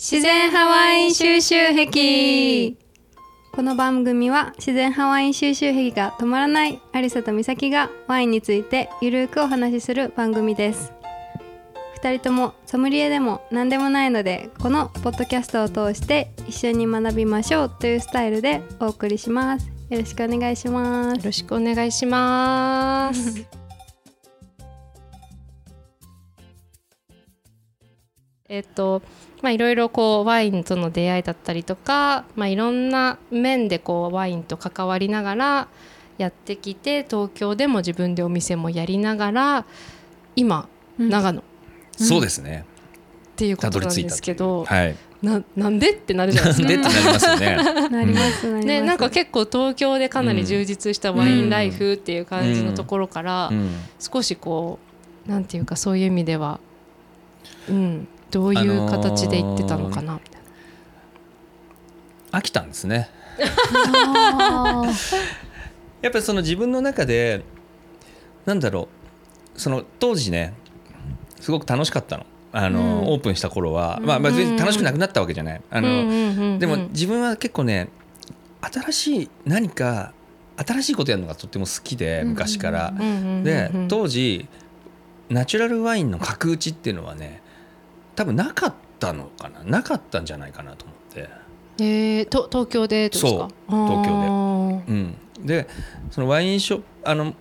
自然ハワイン収集癖。この番組は自然ハワイン収集癖が止まらないアリサとミサキがワインについてゆるくお話しする番組です。二人ともソムリエでも何でもないのでこのポッドキャストを通して一緒に学びましょうというスタイルでお送りします。よろしくお願いします。よろしくお願いします。えっとまあいろいろこうワインとの出会いだったりとか、まあいろんな面でこうワインと関わりながらやってきて東京でも自分でお店もやりながら今うん長野っそうですね。ていうことなんですけど、はい。ななんでってなるじゃないなんですか。でってなりますよね。なりますなります、ね、なんか結構東京でかなり充実したワインライフっていう感じのところから、うん。少しこうなんていうかそういう意味では、うん、どういう形で行ってたのかなみたい飽きたんですね。あ やっぱりその自分の中でなんだろうその当時ねすごく楽しかったの。あの、うんオープンした頃は、まあ、まあ別に楽しくなくなったわけじゃない。あな。の、でも自分は結構ね新しい何か新しいことやるのがとっても好きでうん昔から。で当時ナチュラルワインの角打ちっていうのはね多分なかったのかな？なかったんじゃないかなと思って。えー、と東京でですか？そう東京京うん、でそのワインショップあの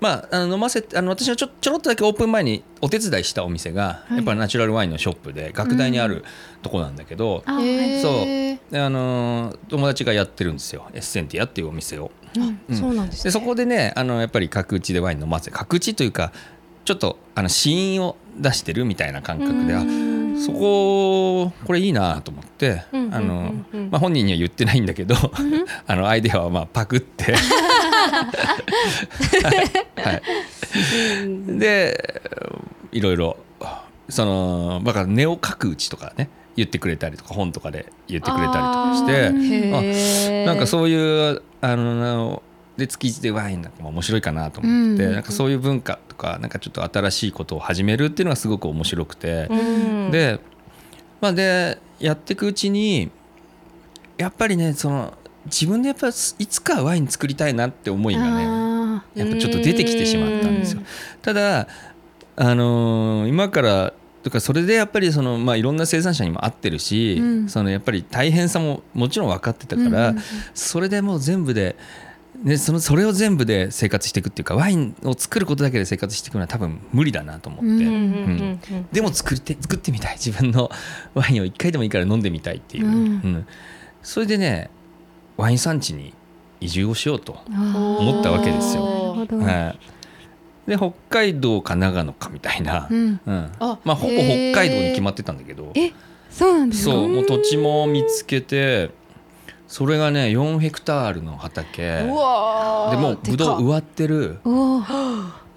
まああの飲ませてあの私がちょちょろっとだけオープン前にお手伝いしたお店が、い。やっぱりナチュラルワインのショップで学大にあるとこなんだけど、あえー、そう。であの友達がやってるんですよ。エッセンティアっていうお店を。あそうなんですね。でそこでねあのやっぱり角打ちでワイン飲ませ角打ちというかちょっとあの試飲を出してるみたいな感覚であそここれいいなと思って本人には言ってないんだけど あのアイデアはまあパクって。はい、でいろいろそのだからネオ角打ちとかね言ってくれたりとか本とかで言ってくれたりとかしてあなんかそういうあので築地でワインなんかも面白いかなと思って、うん。なんかそういう文化とかなんかちょっと新しいことを始めるっていうのがすごく面白くて、うん。で,、まあ、でやっていくうちにやっぱりねその自分でやっぱいつかワイン作りたいなって思いがねあやっぱちょっと出てきてしまったんですよ。ただあのー今からとかそれでやっぱりその、まあ、いろんな生産者にも合ってるし、うん。そのやっぱり大変さももちろん分かってたから、うんうんうん。それでもう全部で、ね、そのそれを全部で生活していくっていうかワインを作ることだけで生活していくのは多分無理だなと思って、でも作って作ってみたい。自分の ワインを一回でもいいから飲んでみたいっていう、うん。うん。それでねワイン産地に移住をしようと。あ思ったわけですよ。で北海道か長野かみたいな、ううん。ん、あまあ、ほぼ北海道に決まってたんだけど。えそうなんですか？そうもう土地も見つけてそれがね4ヘクタールの畑。でうわー。もうぶどう植わってる。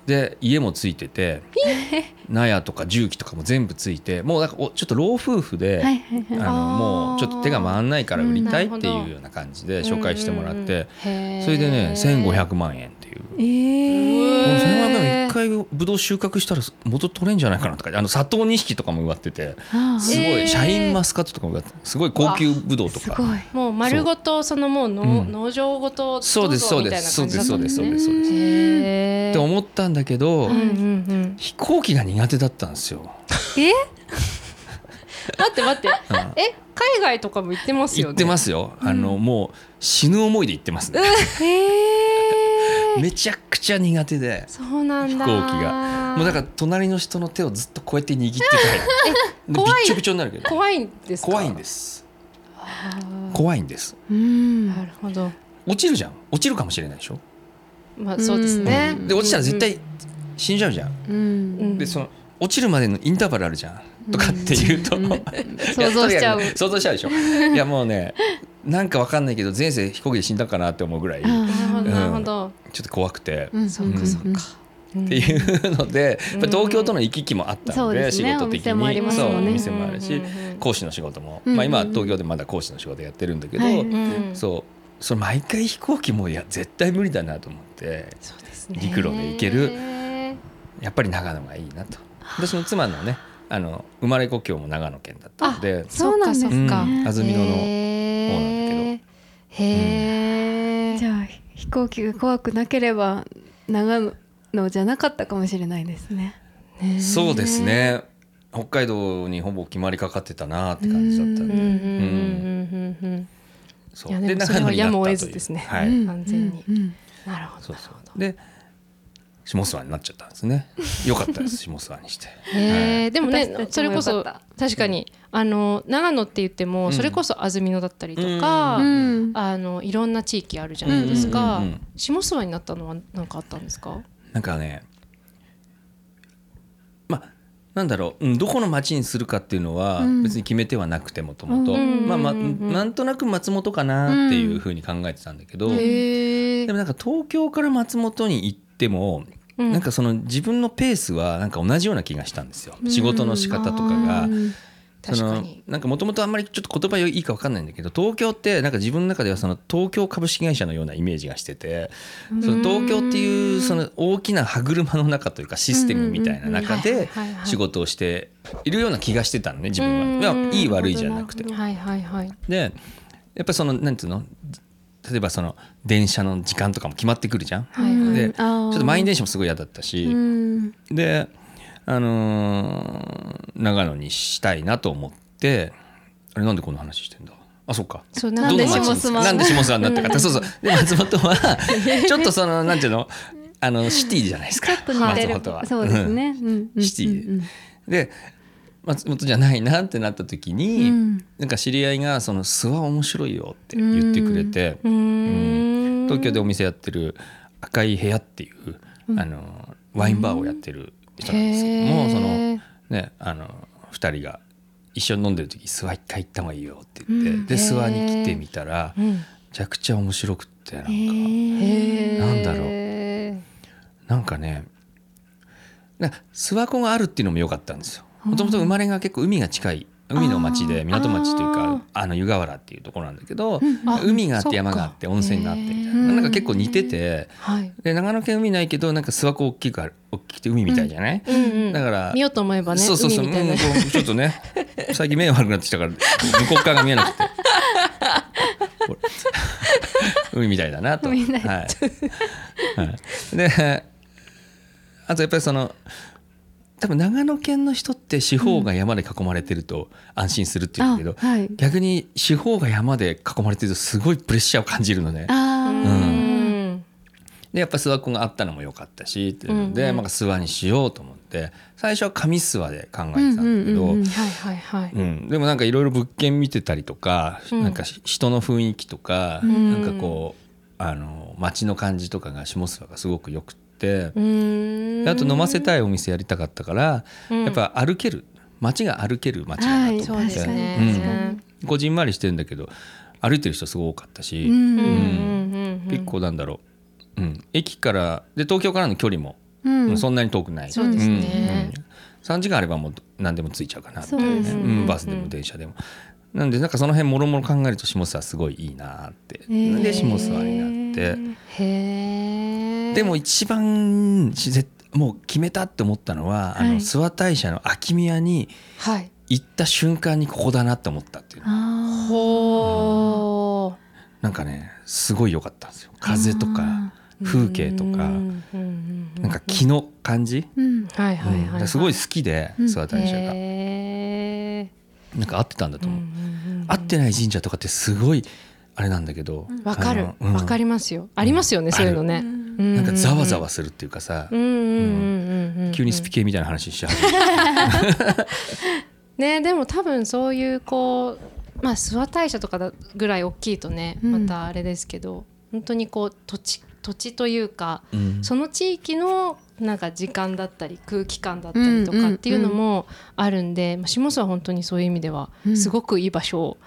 で家もついてて 納屋とか重機とかも全部ついてもうなんかおちょっと老夫婦で、はいはいはい。あのもうちょっと手が回んないから売りたいっていうような感じで紹介してもらってうん。うんうんそれでねへー1500万円いう。えー、このへー1500万円一回ぶどう収穫したら元取れんじゃないかなとかあの砂糖錦とかも植わっててすごえー。いシャインマスカットとかも植わってすごい高級ぶどうとか。もう丸ごとそのもうのうん。農場ごとそうですどぞみたいな感じだったんそうですそうですねそうですって思ったんだけど、うんうんうん。飛行機が苦手だったんですよ。え？待って待って。うん。え海外とかも行ってますよね。行ってますよ、あのもう死ぬ思いで行ってますね、えー、めちゃくちゃ苦手で。そうなんだ。飛行機が。もうだから隣の人の手をずっとこうやって握ってたいでびっ怖いちょびちょになるけど。怖いんですか？怖いんです。怖いんです。うん。なるほど。落ちるじゃん。落ちるかもしれないでしょ？まあそうですね。で落ちたら絶対死んじゃうじゃん、うん。うんでその落ちるまでのインターバルあるじゃん。とかっていうと、うん。い や想像しちゃう。想像しちゃうでしょ。いやもうねなんかわかんないけど前世飛行機で死んだかなって思うぐらいほどうん。なるほどっと怖くて、うんそうかうんそうかっていうのでやっぱ東京との行き来もあったので,、そうですね。仕事的お店もありにお店もあるし、講師の仕事も、まあ、今東京でまだ講師の仕事やってるんだけど、そうそれ毎回飛行機もいや絶対無理だなと思ってそうですね。陸路で行ける。やっぱり長野がいいなと。私の妻のねあの生まれ故郷も長野県だったのでそうなんですか。安曇野のへ方なんだー。へえ、飛行機が怖くなければ長野じゃなかったかもしれないですね。ねそうですね。北海道にほぼ決まりかかってたなって感じだったんで。うんうんうんうんうんそう。いやでもそれはやむを得ずですね。はい、うん。完全に。なるほどで下諏訪になっちゃったんですね。よかったです下諏訪にして。へえでもねそれこそ確かにあの長野って言ってもうん。それこそ安曇野だったりとか、うん。あのいろんな地域あるじゃないですか、うんうんうん下諏訪になったのは何かあったんですか？なんかねまあなんだろう、うんどこの町にするかっていうのはうん。別に決めてはなくてもともと、うんまなんとなく松本かなっていうふうに考えてたんだけど、へえでもなんか東京から松本に行っても、うん。なんかその自分のペースはなんか同じような気がしたんですよ、仕事の仕方とかが。うんそのなんかもともとあんまりちょっと言葉いいか分かんないんだけど東京ってなんか自分の中ではその東京株式会社のようなイメージがしててその東京っていうその大きな歯車の中というかシステムみたいな中で仕事をしているような気がしてたのね自分は。いやいい悪いじゃなくて。はいはいはい。でやっぱりそのなんていうの？例えばその電車の時間とかも決まってくるじゃん。はいはい。でちょっと満員電車もすごい嫌だったし、うん。で、あのー長野にしたいなと思ってあれなんでこの話してんだ？あそっか。そうなでどの町に下諏訪なんで下諏訪になったか。ってそうそう。で松本は ちょっとそのなんていうの？あのシティじゃないですか。ちょっと似てる。松本は。そうですね。うん。うんシティうん。で松本じゃないなってなった時に、うん。なんか知り合いが「その諏訪面白いよ」って言ってくれて、うーん。東京でお店やってる赤い部屋っていう、あのワインバーをやってる人なんですけども、そのねあの2人が一緒に飲んでる時諏訪一回行った方がいいよって言って、うん。で諏訪に来てみたら、めうん。ちゃくちゃ面白くってなんか、なんだろなんかね諏訪湖があるっていうのも良かったんですよ。もともと生まれが結構海が近い海の町で港町というかあの湯河原っていうところなんだけど、あ海があってか山があって温泉があってみたいへなー。なんか結構似ててはい。で長野県海ないけどなんか諏訪湖大きくある大きくて海みたいじゃない、うんうん。だから見ようと思えばねそうそうそう、うちょっとね最近目悪くなってきたから向こう側が見えなくて。海みたいだなと。はい。はい、であとやっぱりその多分長野県の人って四方が山で囲まれてると安心するって言うんだけど、あはい。逆に四方が山で囲まれてるとすごいプレッシャーを感じるのね。でやっぱ諏訪湖があったのも良かったしっていうので、うんうん。まあ、諏訪にしようと思って最初は上諏訪で考えてたんだけど、でもなんかいろいろ物件見てたりとか、うん。なんかし人の雰囲気とか、ん。なんかこうあの街の感じとかが下諏訪がすごくよくって、あと飲ませたいお店やりたかったから、うん。やっぱ歩ける。街が歩ける街だなと思って、こじんまりしてるんだけど歩いてる人すごい多かったし、結構なんだろう、うん、駅からで東京からの距離も、うん。そんなに遠くない。そうですね。うん。うん3時間あればもう何でも着いちゃうかなみたいうですね。うん。バスでも電車でも。なんでなんかその辺もろもろ考えると下諏訪すごいいいなって、ー。で下諏訪になってへえでも一番もう決めたって思ったのは、あはい。の諏訪大社の空き宮にはい。行った瞬間にここだなって思ったっていう。あほー。なんかねすごい良かったんですよ。風とか風景とか。うんうんうんうんなんか木の感じ、すごい好きでうん。諏訪大社が、へなんか合ってたんだとーう。ん思う、うんうん。合ってない神社とかってすごいあれなんだけどわかる。わかりますよ。ありますよねそういうのね。うん。ななんかざわざわするっていうかさ、うんうんうんうんうん。急にスピ系みたいな話しちゃう、ねでも多分そういうこうまあ諏訪大社とかだぐらい大きいとねうん。またあれですけど、本当にこう土地土地というかうん。その地域のなんか時間だったり空気感だったりとかっていうのもあるんで、まあ下諏訪は本当にそういう意味ではうん。すごくいい場所を、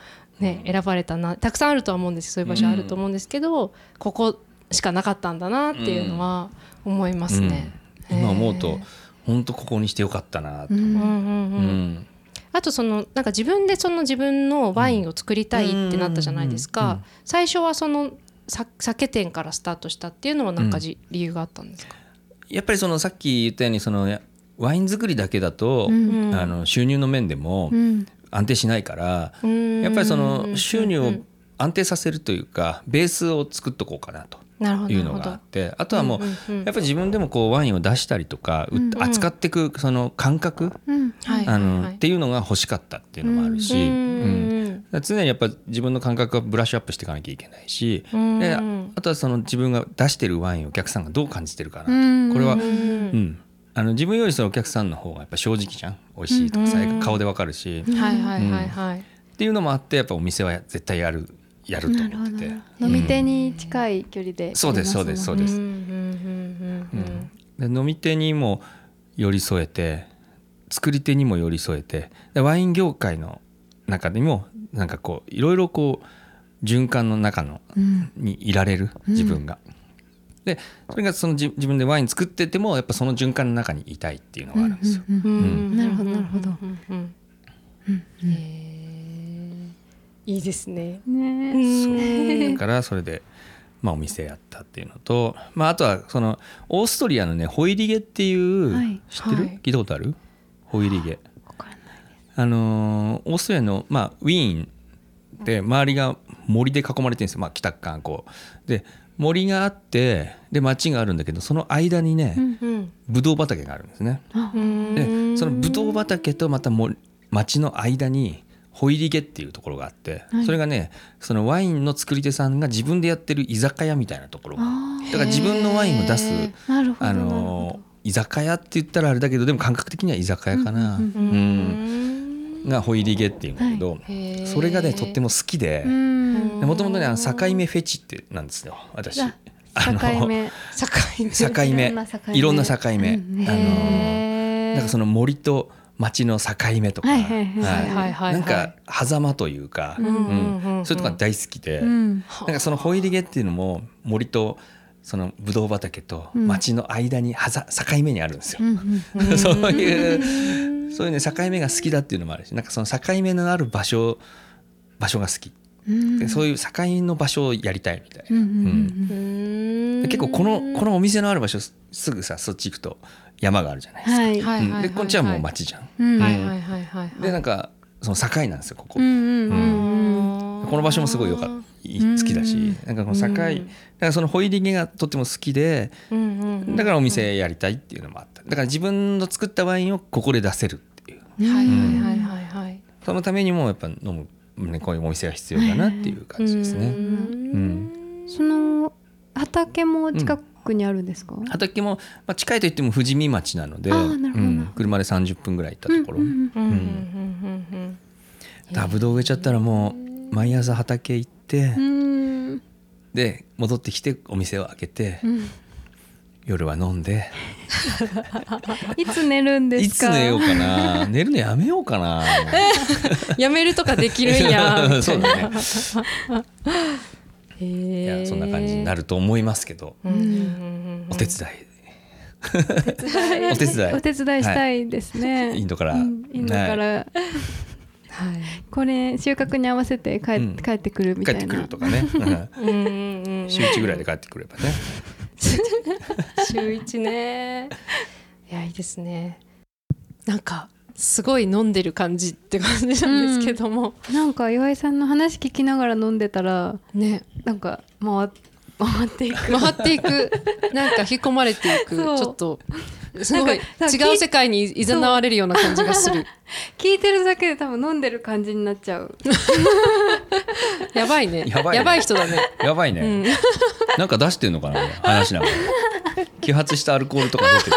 ね選ばれたなたくさんあるとは思うんですそういう場所あると思うんですけど、ここしかなかったんだなっていうのは思いますね。うん。今思うと本当ここにしてよかったなと、う。んうんうんううん。んあとそのなんか自分でその自分のワインを作りたいってなったじゃないですうん。うん。うん。か最初はそのさ酒店からスタートしたっていうのはなんかじ、理由があったんですか？やっぱりそのさっき言ったようにそのやワイン作りだけだと、うん。あの収入の面でもうん安定しないから、うん。やっぱりその収入をうん。安定させるというかベースを作っとこうかなというのがあってあとはもうやっぱり自分でもこうワインを出したりとか、ううんうん。扱っていくその感覚、うん。はい。あのはいっていうのが欲しかったっていうのもあるし、うん。常にやっぱ自分の感覚をブラッシュアップしていかなきゃいけないし、うんであとはその自分が出してるワインをお客さんがどう感じてるかなと、うん。これは、ううんんあの自分よりそのお客さんの方がやっぱ正直じゃん？美味しいとかさ、うん。顔でわかるし、うん。はいはいはいはい。っていうのもあってやっぱお店は絶対やるやると思ってて。飲み手に近い距離で、そうですそうですそううんですうんうんうん。うん。で飲み手にも寄り添えて作り手にも寄り添えてでワイン業界の中でもなんかこういろいろこう循環の中のうん。にいられる自分が。でそれがそのじ自分でワイン作っててもやっぱその循環の中にいたいっていうのがあるんですよ。なるほどなるほど。いいですね。ね。だからそれで、まあ、お店やったっていうのと、まあ、あとはそのオーストリアのねホイリゲっていう、はい。知ってる、はい。聞いたことある？ホイリゲ。わかんない。あのーオーストリアの、まあ、ウィーンで周りが森で囲まれてるんですよ、まあ、北側こう。で森があってで町があるんだけどその間にね、うんうん。ブドウ畑があるんですね。あでそのブドウ畑とまたも町の間にホイリゲっていうところがあって、はい。それがねそのワインの作り手さんが自分でやってる居酒屋みたいなところがあだから自分のワインを出すあのー居酒屋って言ったらあれだけどでも感覚的には居酒屋かな、うんうん。うんがホイリゲっていうんだけど、へー。それがねとっても好きでもともとねあの境目フェチってなんですよ私。ああの境目。境目。境目。いろんな境目。うんあのなんかその森と町の境目とか、はいはいはいはいはい。はいなんか狭間というか、うんうんそういうとこが大好きで、うん。なんかそのホイリゲっていうのも森とそのブドウ畑と町の間にはざ境目にあるんですよ。うんうん そういうそういうね境目が好きだっていうのもあるしなんかその境目のある場所場所が好き。うそういう境の場所をやりたいみたいな、結構このこのお店のある場所すすぐさそっち行くと山があるじゃないですか、はいはいうん。でこっちはもう町じゃん、でなんかその境なんですよここ、うんうんうんこの場所もすごいよか好きだし、なんかこの境、だからそのホイリゲがとっても好きでうんうん。だからお店やりたいっていうのもあっただから自分の作ったワインをここで出せるっていう。はいはいはいはいはい。そのためにもやっぱ飲む、ね、こういうお店が必要だなっていう感じですね。うん。その畑も近くにあるんですか？畑も、まあ、近いといっても富士見町なので、あーなるほどうん車で30分ぐらい行ったところ、うんうんうんうん。うん。だからぶどう植えちゃったらもう毎朝畑行って、うん。で戻ってきてお店を開けて、うん夜は飲んで。いつ寝るんでいすか？つ寝ようかな。寝るのやめようかな。やめるとかできるんや。そうだね。へいえやそんな感じになると思いますけど、うんうんうんうん。お手伝い。お手伝い。お手伝い。したいですね、インドから、うんインドから、はい。これ収穫に合わせて帰,、うん。帰ってくるみたいな。帰ってくるとかね、うん。週1ぐらいで帰ってくればね 週一ね。いやいいですね。なんかすごい飲んでる感じって感じなんですけども、なんか岩井さんの話聞きながら飲んでたらね。なんか回っ回っていく。回っていく。なんか引き込まれていく。ちょっとすごい違う世界にいざなわれるような感じがする。聞いてるだけで多分飲んでる感じになっちゃう。やばいね。やばいね。人だね。やばいね、うん。なんか出してんのかな話しながら。揮発したアルコールとか出てる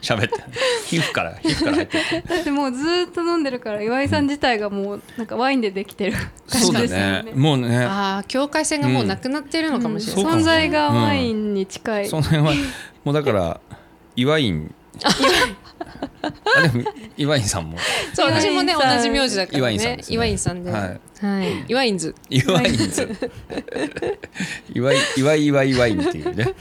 喋って。皮膚から皮膚から入ってるだってもうずーっと飲んでるから岩井さん自体がもうなんかワインでできてる感そうだじですよね。ね。もうね。ああ境界線がもうなくなってるのかもしれない、存在がワインに近い、その辺はもうだから岩院 あでも岩院さんも。そう私もね同じ名字だから岩ね院さんですね。岩井さんで、ははい。い、岩井ンズ。岩井ズ。岩井岩井岩井ワインっていうね。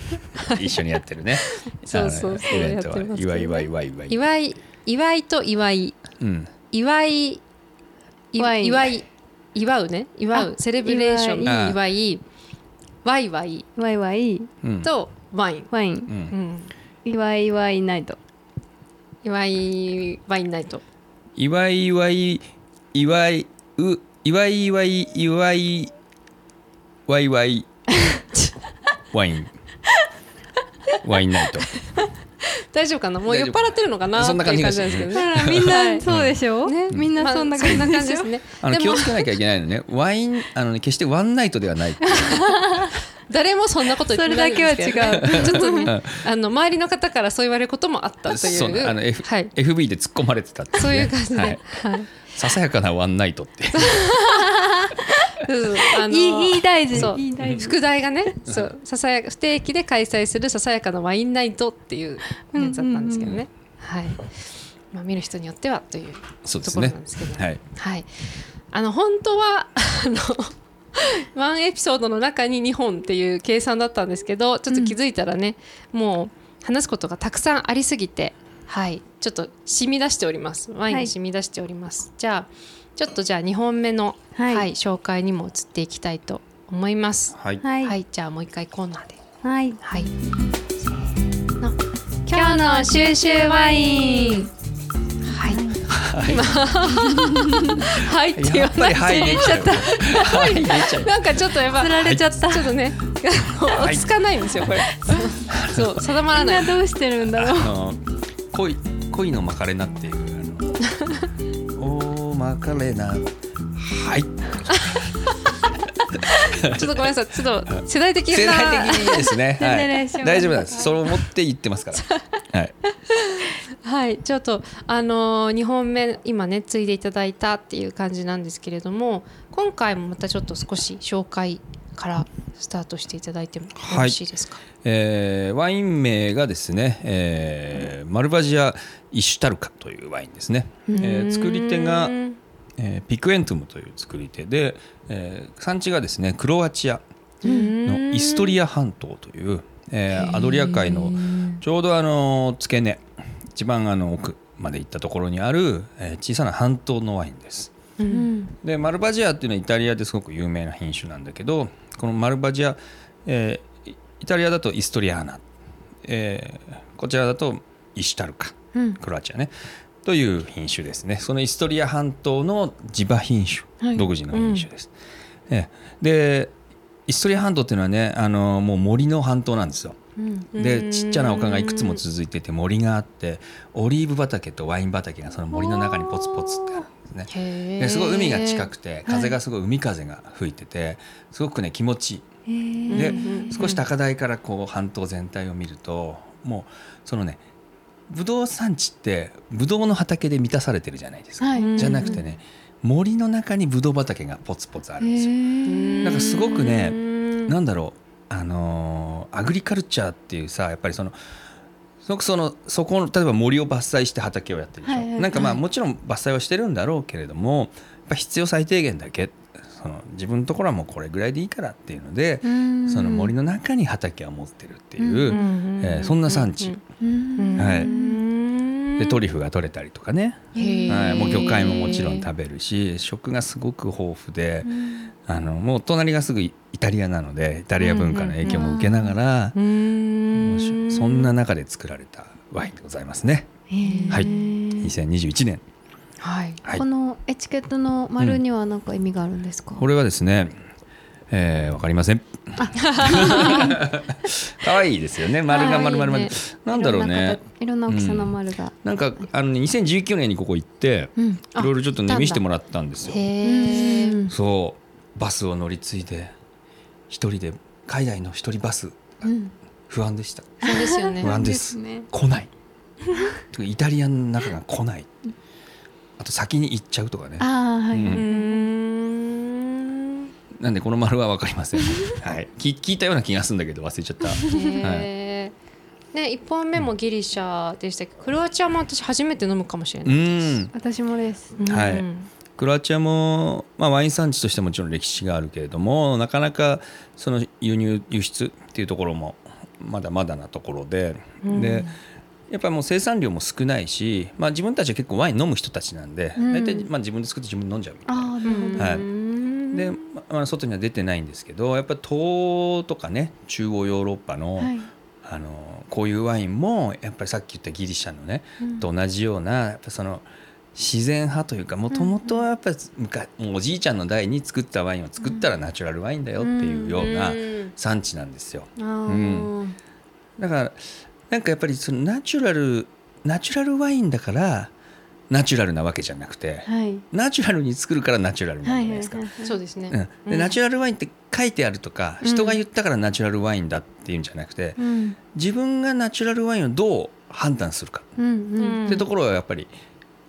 一緒にやってるね。そうそうそう。イベントは。やってますけどね岩井岩井岩井岩井岩井岩井と岩井うん岩井いワイン祝い祝うね祝うあセレブレーション。祝い祝いワイ。ワイワイ。ワイうん。とワイン、ワイン。ううん。ん、岩井ワイナイト祝いワインナイト祝い祝い祝いう祝い祝い祝いわいわいワイン。ワインナイト大丈夫かな？もう酔っ払ってるのかな？そんな感じですけどね。らみんはない。そうでしょ、ねみんなそんな感じですね。あのでも。気をつけなきゃいけないのね。ワインあの、ね、決してワンナイトではない誰もそんなこと言ってないんですけどそれだけは違う。ちょっとねうんあの周りの方からそう言われることもあったという。そうねあの、F はい。FB で突っ込まれてたってそうね。いう感じで、ははい。いささやかなワンナイトってそう。そうあのいいいい大事。そう。いい大事。副題がねそう。ささや不定期で開催するささやかなワインナイトっていうやつだったんですけどね、はい。まあ、見る人によってはというところそうですね。なんですけどはい。はい、あの本当はあのワンエピソードの中に2本っていう計算だったんですけどちょっと気づいたらね、もう話すことがたくさんありすぎてはい。ちょっと染み出しております。ワインに染み出しております、じゃあちょっとじゃあ2本目の、ははいい紹介にも移っていきたいと思います。はい。はい。はい、じゃあもう一回コーナーで。はい。はい。今日の収集ワイン。はい今はいって言わないはい出ちゃうはい出ちゃう。なんかちょっとやっぱ釣られちゃった、ちょっとね落ち着かないんですよこれ。そう定まらなないどうしてるんだろう。あの恋恋のマカレナっていうあの おーマカレナはい ちょっとごめんなさい。ちょっと世代的な。世代的にいいですね、はい、大丈夫なんです。それを持って言ってますから。はい。はい。ちょっとあのー、2本目今ね継いでいただいたっていう感じなんですけれども今回もまたちょっと少し紹介からスタートしていただいてもよろしいですか、えーワイン名がですね、えーマルバジア・イシュタルカというワインですね、えー作り手がう、んえーピクエントゥムという作り手で、えー産地がですねクロアチアのイストリア半島という、えーアドリア海のちょうどあの付け根一番あの奥まで行ったところにある、えー小さな半島のワインです。うん。でマルバジアっていうのはイタリアですごく有名な品種なんだけどこのマルバジア、えーイイタリアだとイストリアーナ、えーこちらだとイシュタルカうん。クロアチアねという品種ですね。そのイストリア半島の地場品種、はい。独自の品種です、えーでイストリア半島っていうのはねあのもう森の半島なんですよ。うん。でちっちゃな丘がいくつも続いてて森があってオリーブ畑とワイン畑がその森の中にポツポツってあるんですね。ですごい海が近くて風がすごい海風が吹いててすごくね気持ちいい。でうんうんうん。少し高台からこう半島全体を見るともうそのねブドウ産地ってブドウの畑で満たされてるじゃないですか、はい。じゃなくてね森の中にブドウ畑がポツポツあるんですよ。へなんかすごくねうんなんだろうあのーアグリカルチャーっていうさやっぱりそのすごくそのそこの例えば森を伐採して畑をやってるでしょ、はいはいなんかまあはいもちろん伐採はしてるんだろうけれどもやっぱ必要最低限だけその自分のところはもうこれぐらいでいいからっていうので、うん。その森の中に畑を持ってるっていう、うんえーそんな産地、うんはい。いでトリュフが取れたりとかね、はい、もう魚介ももちろん食べるし食がすごく豊富で、あのもう隣がすぐイタリアなのでイタリア文化の影響も受けながら、そんな中で作られたワインでございますね。はい。2021年、はいはいこ、のエチケットの丸には何か意味があるんですか、これはですね、えー、わかりません。可愛 いですよね。丸が丸々丸可愛いね。なんだろうね。いろんな大きさの丸が、なんかあのね2019年にここ行って、うんいろいろちょっとねあ見せてもらったんですよ。そうバスを乗り継いで一人で海外の一人バスうん不安でした。そうですよね不安ですね来ない。イタリアの中が来ない。あと先に行っちゃうとかね。ああはい、うん。なんでこの丸はわかりません。はい。聞聞いたような気がするんだけど忘れちゃった。へえね一本目もギリシャでしたけ？どクロアチアも私初めて飲むかもしれうないん。私もです。うん。はいクロアチアも、まあ、ワイン産地としてもちろん歴史があるけれどもなかなかその輸入輸出っていうところもまだまだなところで、うん。でやっぱりもう生産量も少ないし、まあ、自分たちは結構ワイン飲む人たちなんで、うん。大体まあ自分で作って自分で飲んじゃうみたいな。ああなるほど、はい。うん。で、まあ、外には出てないんですけどやっぱり東欧とかね中央ヨーロッパの,、はい。あのこういうワインもやっぱりさっき言ったギリシャのね、うん。と同じようなやっぱその自然派というかもともとはやっぱり昔もうおじいちゃんの代に作ったワインを作ったらナチュラルワインだよっていうようなうん産地なんですよ。あー。だからなんかやっぱりそのナチュラルナチュラルワインだからナチュラルなわけじゃなくてはい。ナチュラルに作るからナチュラルなんじゃないですか。はいそうですね、うん、でナチュラルワインって書いてあるとか、うん。人が言ったからナチュラルワインだっていうんじゃなくて、うん。自分がナチュラルワインをどう判断するか。うんうん。ってところはやっぱり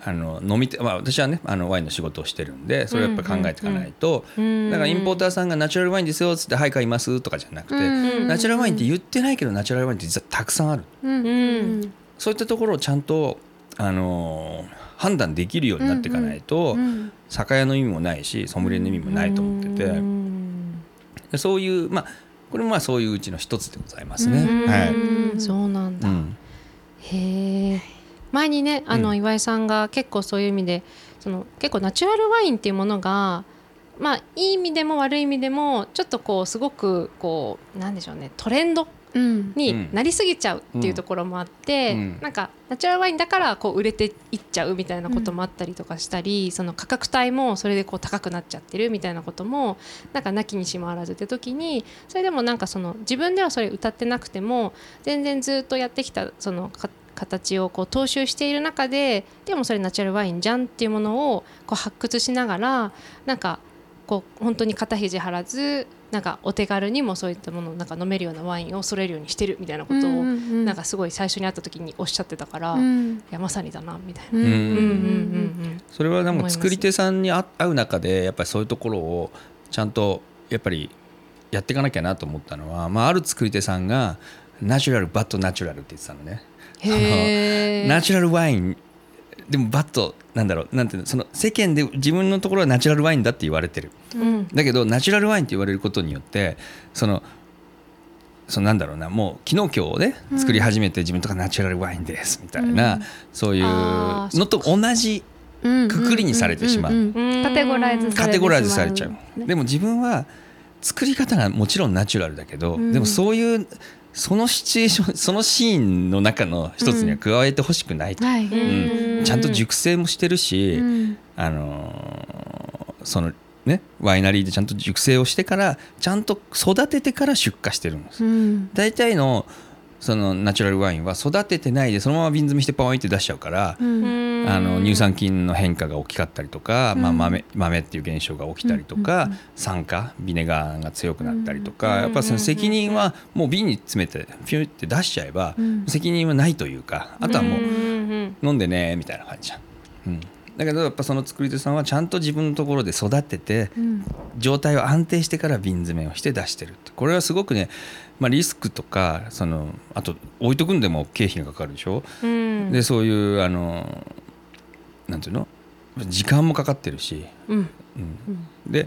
あの飲み手、まあ、私はねあのワインの仕事をしてるんでそれをやっぱり考えていかないと、だからインポーターさんがナチュラルワインですよっつって「はい買います」とかじゃなくて、うんナチュラルワインって言ってないけどナチュラルワインって実はたくさんある。うんうんそういったところをちゃんと、あのー判断できるようになっていかないと、うん酒屋の意味もないしソムリエの意味もないと思ってて、でそういうまあこれもまあそういううちの一つでございますね。うんはいうん。そうなんだ、うん。へえ前にねあのうん岩井さんが結構そういう意味でその結構ナチュラルワインっていうものがまあいい意味でも悪い意味でもちょっとこうすごくこうなんでしょうねトレンドうん。になりすぎちゃうっていうところもあって、うん。なんかナチュラルワインだからこう売れていっちゃうみたいなこともあったりとかしたり、その価格帯もそれでこう高くなっちゃってるみたいなこともなんかなきにしもあらずって時にそれでもなんかその自分ではそれ歌ってなくても全然ずっとやってきたそのか形をこう踏襲している中ででもそれナチュラルワインじゃんっていうものをこう発掘しながらなんかこう本当に肩肘張らずなんかお手軽にもそういったものをなんか飲めるようなワインを揃えるようにしてるみたいなことをなんかすごい最初に会った時におっしゃってたから、いうん。やまさにだなみたいな。それはでも作り手さんに会会う中でやっぱりそういうところをちゃんとやっぱりやっていかなきゃなと思ったのは、まあ、ある作り手さんがナチュラルバットナチュラルって言ってたのね。うんへーナチュラルワインでもバットなんだろうなんていうのその世間で自分のところはナチュラルワインだって言われてる。うん。だけどナチュラルワインって言われることによってそのそのなんだろうなもう昨日今日ね作り始めて自分とかナチュラルワインですみたいな、うん。そういうのと同じうん。くくりにされてしまう。カテゴライズカテゴライズされちゃう、ね。でも自分は作り方がもちろんナチュラルだけど、うん。でもそういうそのシチュエーション そのシーンの中の一つには加えてほしくないと、はい。うん。ちゃんと熟成もしてるし、うん。あのーそのねワイナリーでちゃんと熟成をしてからちゃんと育ててから出荷してるんです。うん。大体のそのナチュラルワインは育ててないでそのまま瓶詰めしてパワンって出しちゃうから、うん。あの乳酸菌の変化が大きかったりとか、まあ、うん豆豆っていう現象が起きたりとか、うんうん酸化ビネガーが強くなったりとか、うんやっぱその責任はもう瓶に詰めてピューって出しちゃえば、うん。責任はないというかあとはもううん。飲んでねみたいな感じじゃん。うん。だけどやっぱその作り手さんはちゃんと自分のところで育ててうん。状態を安定してから瓶詰めをして出してるって。これはすごくね、まあ、リスクとかそのあと置いとくんでも経費がかかるでしょ、うん。でそういうあのなんていうの？時間もかかってるし、うん。うん。で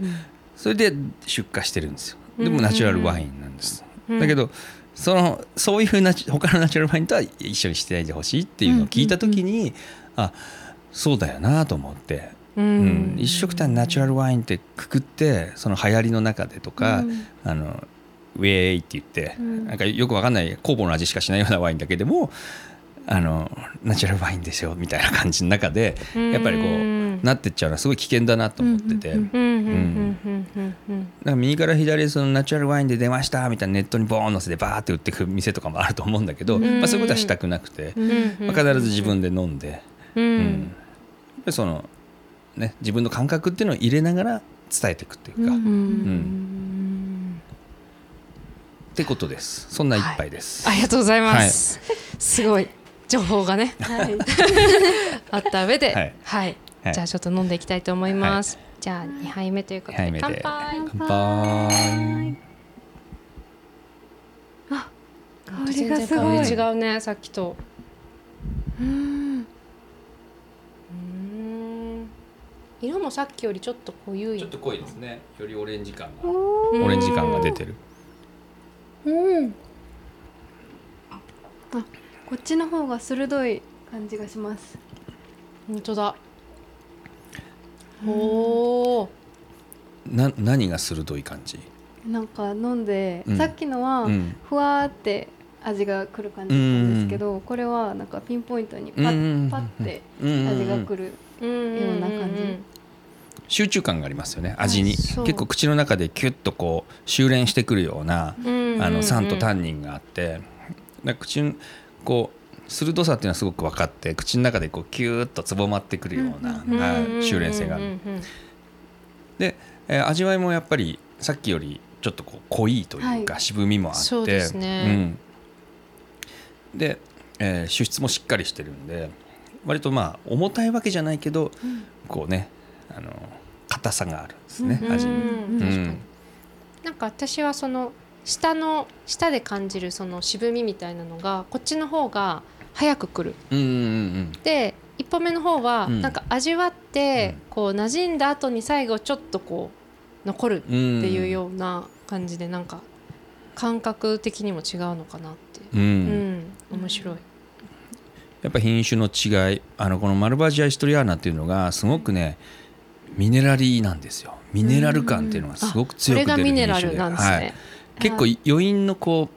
それで出荷してるんですよ。でもナチュラルワインなんです、うん。だけどそのそういうナチ他のナチュラルワインとは一緒にしてないでほしいっていうのを聞いた時に、あそうだよなと思って、ううん。一緒くたにナチュラルワインってくくってその流行りの中でとか、うん。あのウェーイって言って、うん。なんかよくわかんない酵母の味しかしないようなワインだけでもあのナチュラルワインですよみたいな感じの中でやっぱりこうなってっちゃうのはすごい危険だなと思ってて。右から左へそのナチュラルワインで出ましたみたいなネットにボーン載せてバーって売ってく店とかもあると思うんだけど、うん。まあ、そういうことはしたくなくて、うん。まあ、必ず自分で飲んで、ううん。そのね、自分の感覚っていうのを入れながら伝えていくっていうか、うん。うんってことです。そんな一杯です、ありがとうございます。すごい。情報がね。はい。あった上で、ははい。い、はい。じゃあちょっと飲んでいきたいと思います。じゃあ二杯目ということで乾杯。乾杯。香りがすごい。違うねさっきと。うん。うん。色もさっきよりちょっと濃ゆい。ちょっと濃いですね。よりオレンジ感が。おオレンジ感が出てる。うんあこっちの方が鋭い感じがします。本当だ。おお。な何が鋭い感じ、なんか飲んで、うん。さっきのはうん。ふわーって味が来る感じなんですけど、これはなんかピンポイントにパッパッて味が来るような感じ。集中感がありますよね味に。結構口の中でキュッとこう修練してくるようなあの酸とタンニンがあってだから口にこう鋭さっていうのはすごく分かって口の中でこうキューッとつぼまってくるような、はい修練性がある。で、えー味わいもやっぱりさっきよりちょっとこう濃いというか、は渋みもあってね。うん、で、えー主質もしっかりしてるんで割とまあ重たいわけじゃないけど、こうねあの硬さがあるんですね、うん味に。なんか私はその舌の舌で感じるその渋みみたいなのがこっちの方が早くくる。うんうんうんで一歩目の方はうん。なんか味わってこう馴染んだ後に最後ちょっとこう残るってうん。いうような感じでなんか感覚的にも違うのかなってう。うん。ん。面白い。やっぱ品種の違いあのこのマルバジア・イストリアーナっていうのがすごくねミネラリーなんですよ。ミネラル感っていうのがすごく強く出る品種でミネラルなんですはい。ね、結構余韻のこ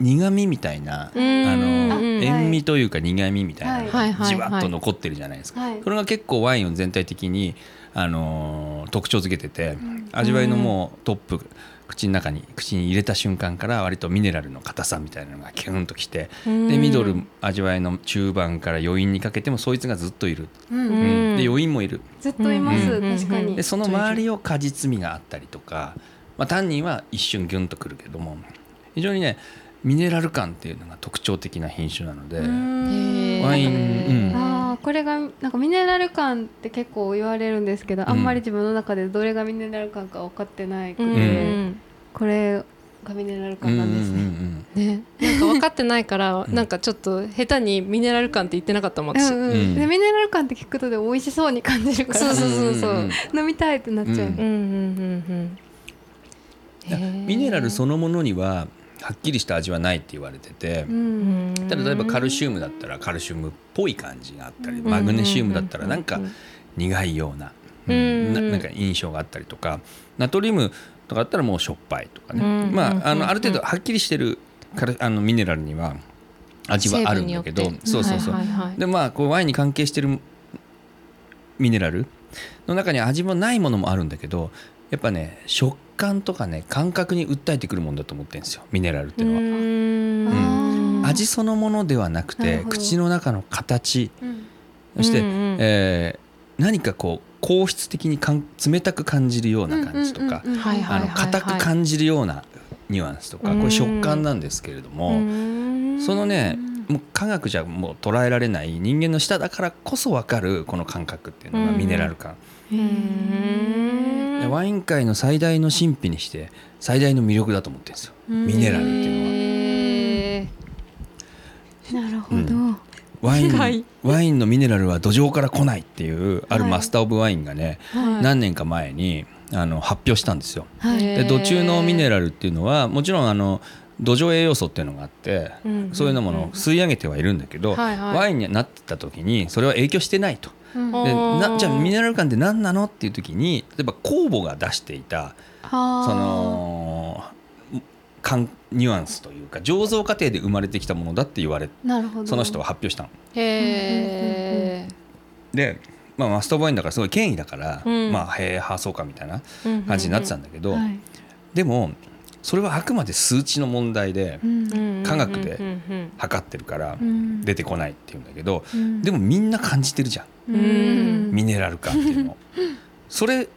う苦味みたいなあうん。のうん。塩味というか苦味みたいなのがじわっと残ってるじゃないですか。はい。それが結構ワインを全体的にあのー特徴づけてて味わいのもうトップ口の中に口に入れた瞬間から割とミネラルの硬さみたいなのがキュンときてでミドル味わいの中盤から余韻にかけてもそいつがずっといる、うん。うん。うんで余韻もいる。ずっといます、うん。確かに。でその周りを果実味があったりとか、まあ、タンニンは一瞬ギュンとくるけども非常にねミネラル感っていうのが特徴的な品種なのでワイン、うん、これがなんかミネラル感って結構言われるんですけど、あんまり自分の中でどれがミネラル感か分かってないくて、うん。これがミネラルうん感なんですうんね。ね、なんか分かってないからなんかちょっと下手にミネラル感って言ってなかったもん私、うんうん。うん。でミネラル感って聞くとで美味しそうに感じるからそうそうそうそう。うんうん飲みたいってなっちゃう、うんうんうん。うんミネラルそのものにははっきりした味はないって言われてて。う、ん。ただ例えばカルシウムだったらカルシウムっぽい感じがあったりマグネシウムだったらなんか苦いような,、うん。ななんか印象があったりとか。ナトリウムとかだったらもうしょっぱいとかね、うん。まうん。ああのある程度はっきりしてるあのミネラルには味はあるんだけど。そうそうそう、でまあこうワインに関係してるミネラルの中に味もないものもあるんだけどやっぱね食感とかね感覚に訴えてくるもんだと思ってるんですよ。ミネラルっていうのは。うん。味そのものではなくて口の中の形。うん。そして、うんうんえー何かこう硬質的にかん冷たく感じるような感じとか硬く感じるようなニュアンスとかうん。これ食感なんですけれどもそのねもう科学じゃもう捉えられない人間の舌だからこそ分かるこの感覚っていうのがうん。ミネラル感。うんでワイン界の最大の神秘にして最大の魅力だと思ってるんですよ。うん。ミネラルっていうのは。へなるほど、うん。ワインワインのミネラルは土壌から来ないっていうあるはい。マスター・オブ・ワインがね、はい。何年か前にあの発表したんですよ。はい。で土中のミネラルっていうのはもちろんあの土壌栄養素っていうのがあって、うん。そういうのものを吸い上げてはいるんだけど、はいはい。ワインになってた時にそれは影響してないと。うん。あでー。なじゃあミネラル感って何なのっていう時に例えば酵母が出していたはあその感ニュアンスというか醸造過程で生まれてきたものだって言われなるほど。その人は発表したの。へで、まあ、マスター・オブ・ワインだからすごい権威だから、うん。まあへえはあそうかみたいなー感じになってたんだけど、はい。でもそれはあくまで数値の問題でうん。科学で測ってるからうん。出てこないっていうんだけどうん。でもみんな感じてるじゃん。うん。ミネラル感っていうの。それ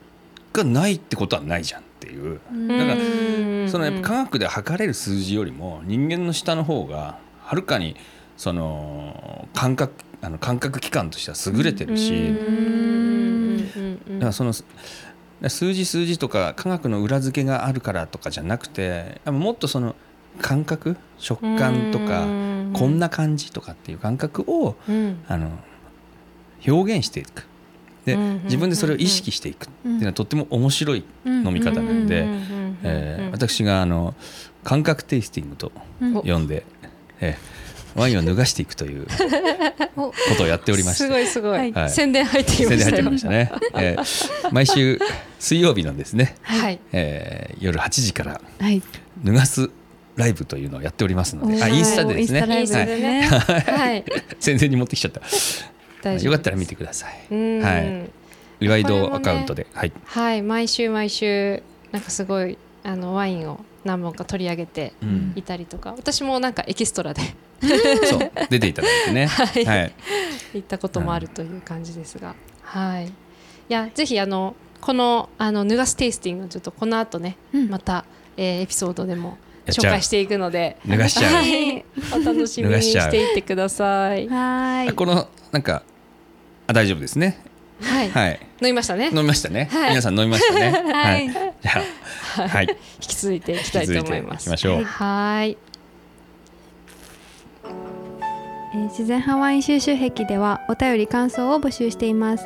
がないってことはないじゃんっていう。うん。だからうん。そのやっぱ科学で測れる数字よりも人間の下の方がはるかにその感覚あの感覚器官としては優れてるし、だからその数字数字とか科学の裏付けがあるからとかじゃなくてもっとその感覚食感とかうん。こんな感じとかっていう感覚をうん。あの表現していく。でうん自分でそれを意識していくっていうのはとっても面白い飲み方なんで、えー私があの感覚テイスティングとうん呼んで、えーワインを脱がしていくという ことをやっておりまして。すごいすごい、はい。宣伝入ってきま宣伝入したよってきましたね、えー毎週水曜日のですね、はい。えー夜8時からはい。脱がすライブというのをやっておりますので、おー。あインスタでですね。はい。宣伝に持ってきちゃった。よかったら見てください。うん。はい。岩井堂アカウントで、はい。はい。毎週毎週なんかすごいあのワインを何本か取り上げてうん。いたりとか。私もなんかエキストラでそう出ていただいてね。はいはい。行ったこともあるという感じですが、はい。いやぜひあのこのあのヌガステイスティングをちょっとこの後ね、うんまた、えーエピソードでも紹介していくので、脱がしちゃうは。い、お楽しみにしていってください。はーいこのなんかあ大丈夫ですね。はい、はい。飲みましたね。飲みましたね。はい皆さん飲みましたね。はいじゃあはい。引き続いていきたいと思います。いきましょうはい。えー自然ハワイン収集癖ではお便り感想を募集しています。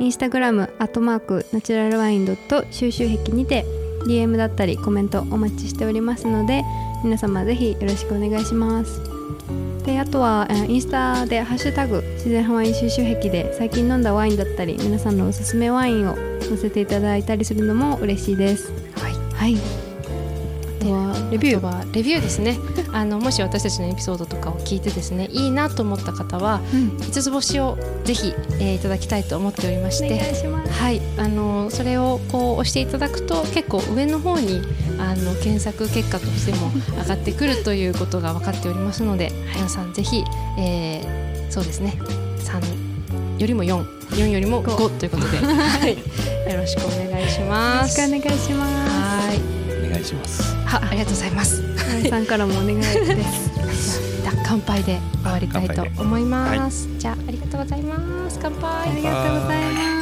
インスタグラムアットマークナチュラルワインドット収集癖にて DM だったりコメントお待ちしておりますので皆様ぜひよろしくお願いします。であとは、えーインスタで「ハッシュタグ自然ハワイン収集癖」で最近飲んだワインだったり皆さんのおすすめワインを載せていただいたりするのも嬉しいです。はい。はいレビューはレビューですね。あのもし私たちのエピソードとかを聞いてですね、いいなと思った方はうん。五つ星をぜひ、えーいただきたいと思っておりましお願て。いします。はい、あのそれをこう押していただくと結構上の方にあの検索結果としても 上がってくるということが分かっておりますので、皆さんぜひ、えーそうですね。3よりも44よりも5ということで、はい、よろしくお願いしよろます。しくお願いしますします。はありがとうございます。皆さんからもお願いです じゃあ乾杯で終わりたいと思います。じゃあありがとうございます。乾杯。ありがとうございます